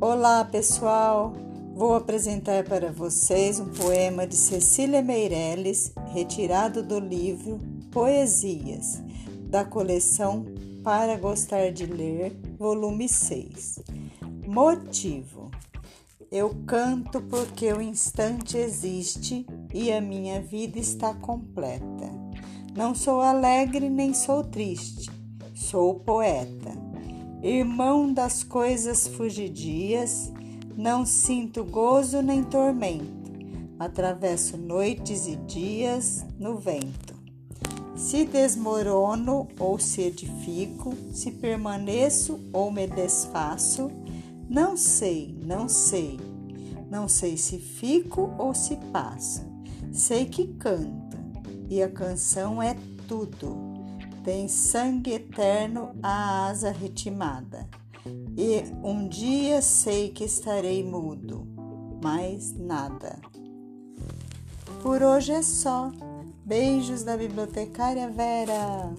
Olá, pessoal! Vou apresentar para vocês um poema de Cecília Meirelles, retirado do livro Poesias, da coleção Para Gostar de Ler, volume 6. Motivo: Eu canto porque o instante existe e a minha vida está completa. Não sou alegre nem sou triste, sou poeta irmão das coisas fugidias, não sinto gozo nem tormento, atravesso noites e dias no vento. Se desmorono ou se edifico, se permaneço ou me desfaço, não sei, não sei, não sei se fico ou se passo. Sei que canto e a canção é tudo tem sangue eterno a asa retimada. E um dia sei que estarei mudo, mais nada. Por hoje é só. Beijos da bibliotecária Vera.